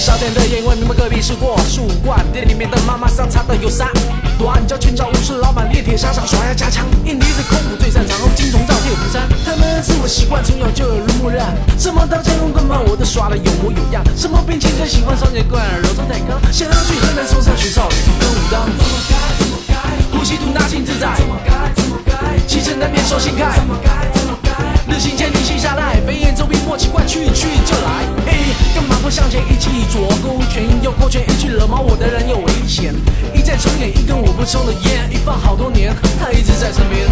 少点的烟味，明白隔壁是过树冠，店里面的妈妈桑擦的有啥？短脚拳脚武士老板，猎铁沙场耍呀加强，印尼子空腹最擅长，金铜造铁虎山。他们自我习惯，从小就耳濡目染，什么刀剑棍棒我都耍的有模有样，什么兵器最喜欢双截棍，柔中带刚，想要去河南嵩山学少林跟武当。怎么该怎么该呼吸吐纳心自在，气沉丹田手心开，怎么该怎么该日行千里心下来，飞檐走壁莫奇抽的烟，一放好多年，他一直在身边。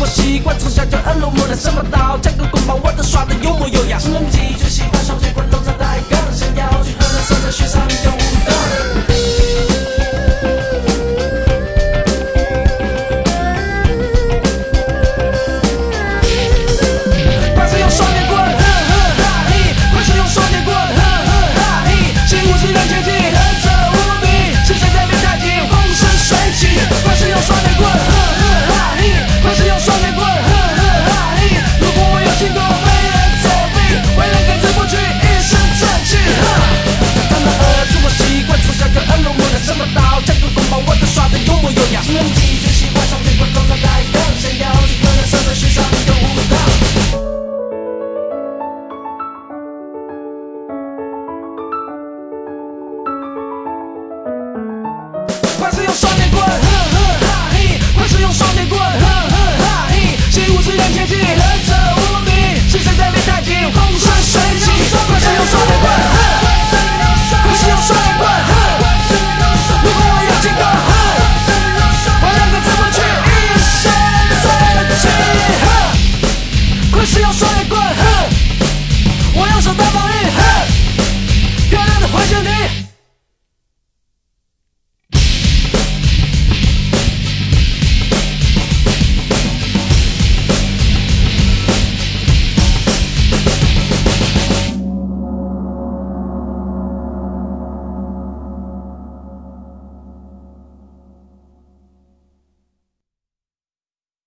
我习惯，从小就耳濡目染，什么刀枪跟棍棒我都耍的有模有样。他们耳这么习惯，从小就耳濡目染，什么刀枪跟棍棒我都耍的有模有样。什么技最喜欢双截棍，东山带杠，想要去河南嵩山学少林跟武当。怕是用双截